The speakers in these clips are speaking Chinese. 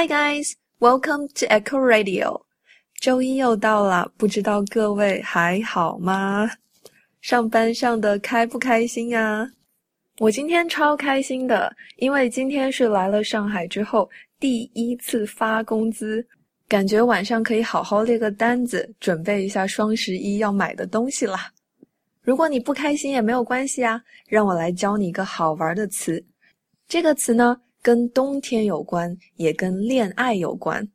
Hi guys, welcome to Echo Radio。周一又到了，不知道各位还好吗？上班上的开不开心呀？我今天超开心的，因为今天是来了上海之后第一次发工资，感觉晚上可以好好列个单子，准备一下双十一要买的东西啦。如果你不开心也没有关系啊，让我来教你一个好玩的词。这个词呢，跟冬天有关，也跟恋爱有关。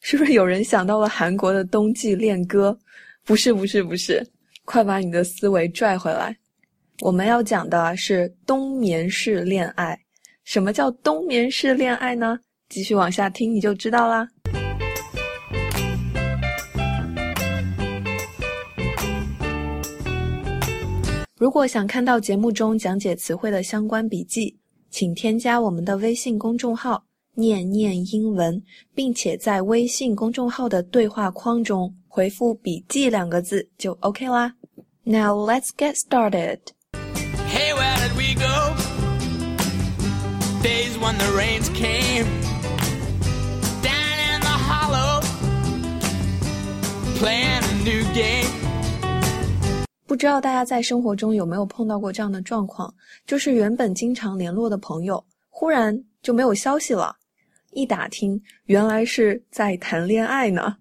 是不是有人想到了韩国的冬季恋歌？不是，不是，不是。快把你的思维拽回来！我们要讲的是冬眠式恋爱。什么叫冬眠式恋爱呢？继续往下听你就知道啦。如果想看到节目中讲解词汇的相关笔记，请添加我们的微信公众号“念念英文”，并且在微信公众号的对话框中回复“笔记”两个字就 OK 啦。Now let's get started. Hey, where did we go? Days when the rains came. Down in the hollow, playing a new game. 不知道大家在生活中有没有碰到过这样的状况，就是原本经常联络的朋友，忽然就没有消息了。一打听，原来是在谈恋爱呢。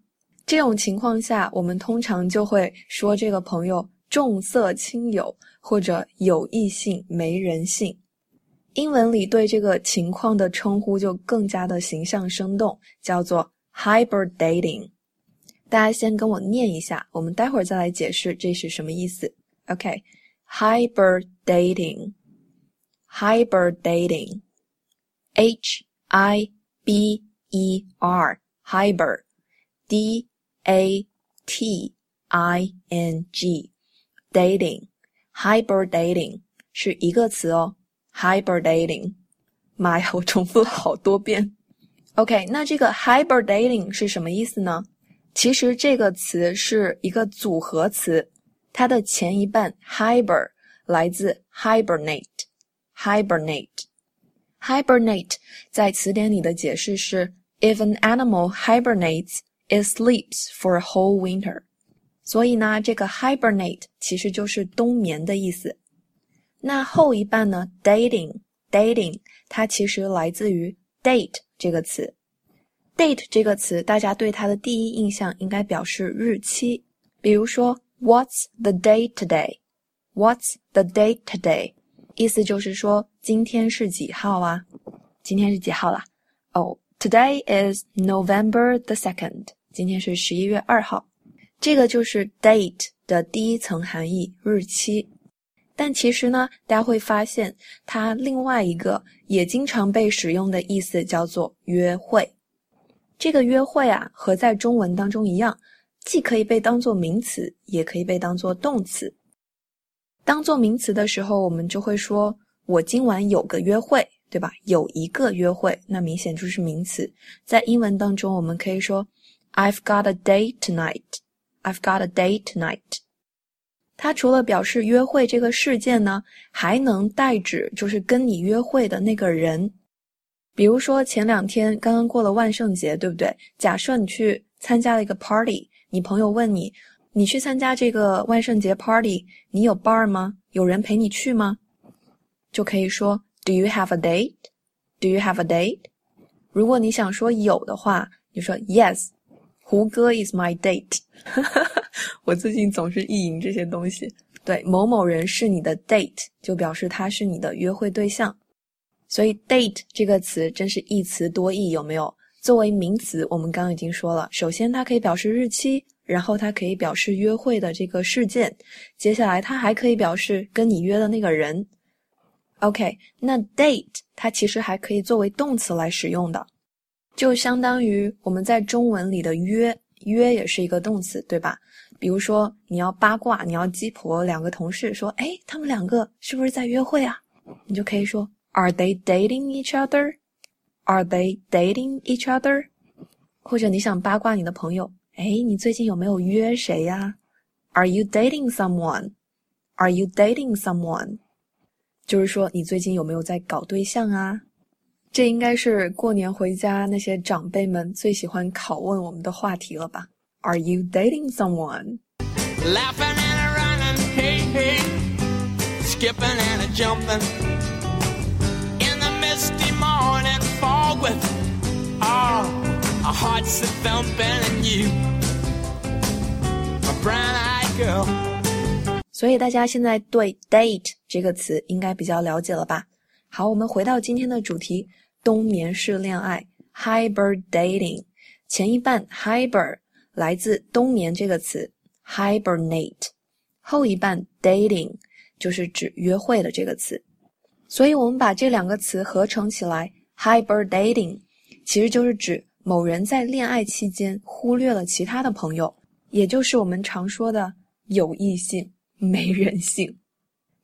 这种情况下，我们通常就会说这个朋友。重色轻友或者有异性没人性，英文里对这个情况的称呼就更加的形象生动，叫做 hybrid dating。大家先跟我念一下，我们待会儿再来解释这是什么意思。OK，hybrid dating，hybrid dating，H I B E R，hybrid，D A T I N G。dating, hybrid dating 是一个词哦，hyber dating。妈呀，我重复了好多遍。OK，那这个 hybridating 是什么意思呢？其实这个词是一个组合词，它的前一半 hybrid 来自 hibernate，hibernate。hibernate 在词典里的解释是：if an animal hibernates, it sleeps for a whole winter。所以呢，这个 hibernate 其实就是冬眠的意思。那后一半呢，dating，dating，它其实来自于 date 这个词。Date 这个词，大家对它的第一印象应该表示日期。比如说，What's the date today？What's the date today？意思就是说今天是几号啊？今天是几号啦？哦，Today is November the second。今天是十一月二号。这个就是 date 的第一层含义，日期。但其实呢，大家会发现它另外一个也经常被使用的意思叫做约会。这个约会啊，和在中文当中一样，既可以被当做名词，也可以被当做动词。当做名词的时候，我们就会说我今晚有个约会，对吧？有一个约会，那明显就是名词。在英文当中，我们可以说 I've got a date tonight。I've got a date tonight。它除了表示约会这个事件呢，还能代指就是跟你约会的那个人。比如说前两天刚刚过了万圣节，对不对？假设你去参加了一个 party，你朋友问你，你去参加这个万圣节 party，你有伴儿吗？有人陪你去吗？就可以说 Do you have a date？Do you have a date？如果你想说有的话，你说 Yes。胡歌 is my date，我最近总是意淫这些东西。对，某某人是你的 date，就表示他是你的约会对象。所以 date 这个词真是一词多义，有没有？作为名词，我们刚刚已经说了，首先它可以表示日期，然后它可以表示约会的这个事件，接下来它还可以表示跟你约的那个人。OK，那 date 它其实还可以作为动词来使用的。就相当于我们在中文里的约约也是一个动词，对吧？比如说你要八卦，你要鸡婆两个同事说，哎，他们两个是不是在约会啊？你就可以说 ，Are they dating each other？Are they dating each other？或者你想八卦你的朋友，哎，你最近有没有约谁呀？Are you dating someone？Are you dating someone？就是说你最近有没有在搞对象啊？ 这应该是过年回家那些长辈们最喜欢拷问我们的话题了吧？Are you dating someone? Laughing and a running, hey, hey. Skipping and a jumping. Dog with, oh, our hearts are thumping and you, a brown eye girl. 所以大家现在对 date 这个词应该比较了解了吧？好，我们回到今天的主题，冬眠式恋爱 （hibernating）。前一半 hiber 来自冬眠这个词 hibernate，后一半 dating 就是指约会的这个词。所以，我们把这两个词合成起来，hibernating，其实就是指某人在恋爱期间忽略了其他的朋友，也就是我们常说的有异性没人性。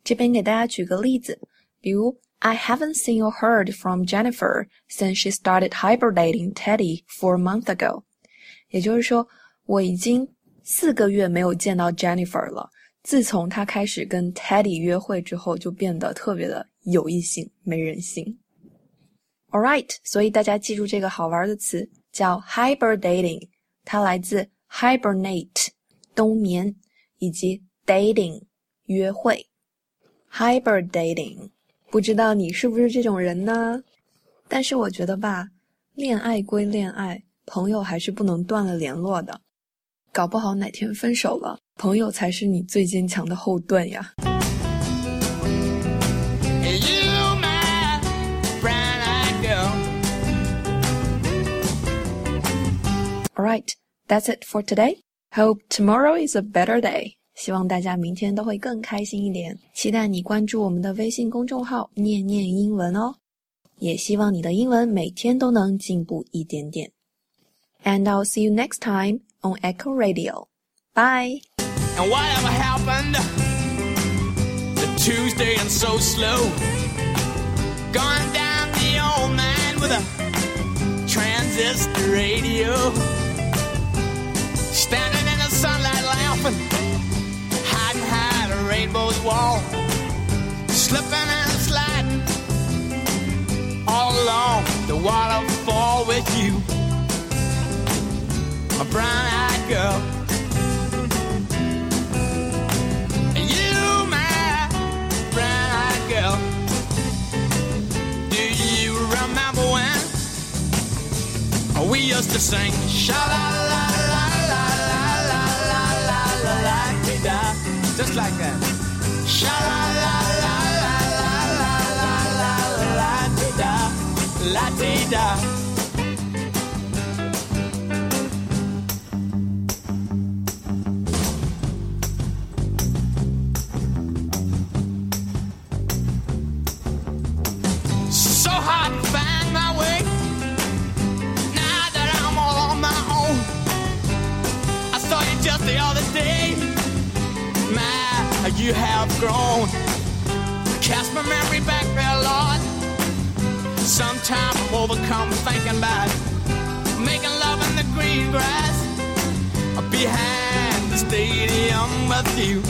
这边给大家举个例子，比如。I haven't seen or heard from Jennifer since she started hibernating Teddy four months ago。也就是说，我已经四个月没有见到 Jennifer 了。自从她开始跟 Teddy 约会之后，就变得特别的有异性，没人性。Alright，所以大家记住这个好玩的词叫 hibernating，它来自 hibernate 冬眠以及 dating 约会。hibernating。不知道你是不是这种人呢？但是我觉得吧，恋爱归恋爱，朋友还是不能断了联络的。搞不好哪天分手了，朋友才是你最坚强的后盾呀。All right, that's it for today. Hope tomorrow is a better day. 希望大家明天都会更开心一点。期待你关注我们的微信公众号“念念英文”哦，也希望你的英文每天都能进步一点点。And I'll see you next time on Echo Radio. Bye. And whatever happened to Tuesday and so slow? Gone down the old man with a transistor radio. Standing in the sunlight laughing. Hiding behind a rainbow's wall, slipping and sliding. All along the waterfall with you, a brown-eyed girl. You, my brown-eyed girl. Do you remember when we used to sing sha la la you have grown. Cast my memory back there, Lord. Sometimes I'm overcome thinking about making love in the green grass behind the stadium with you,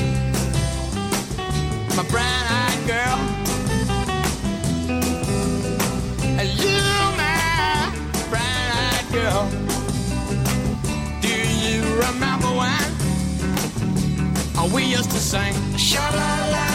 my brown-eyed girl. We used to sing. Sha la la.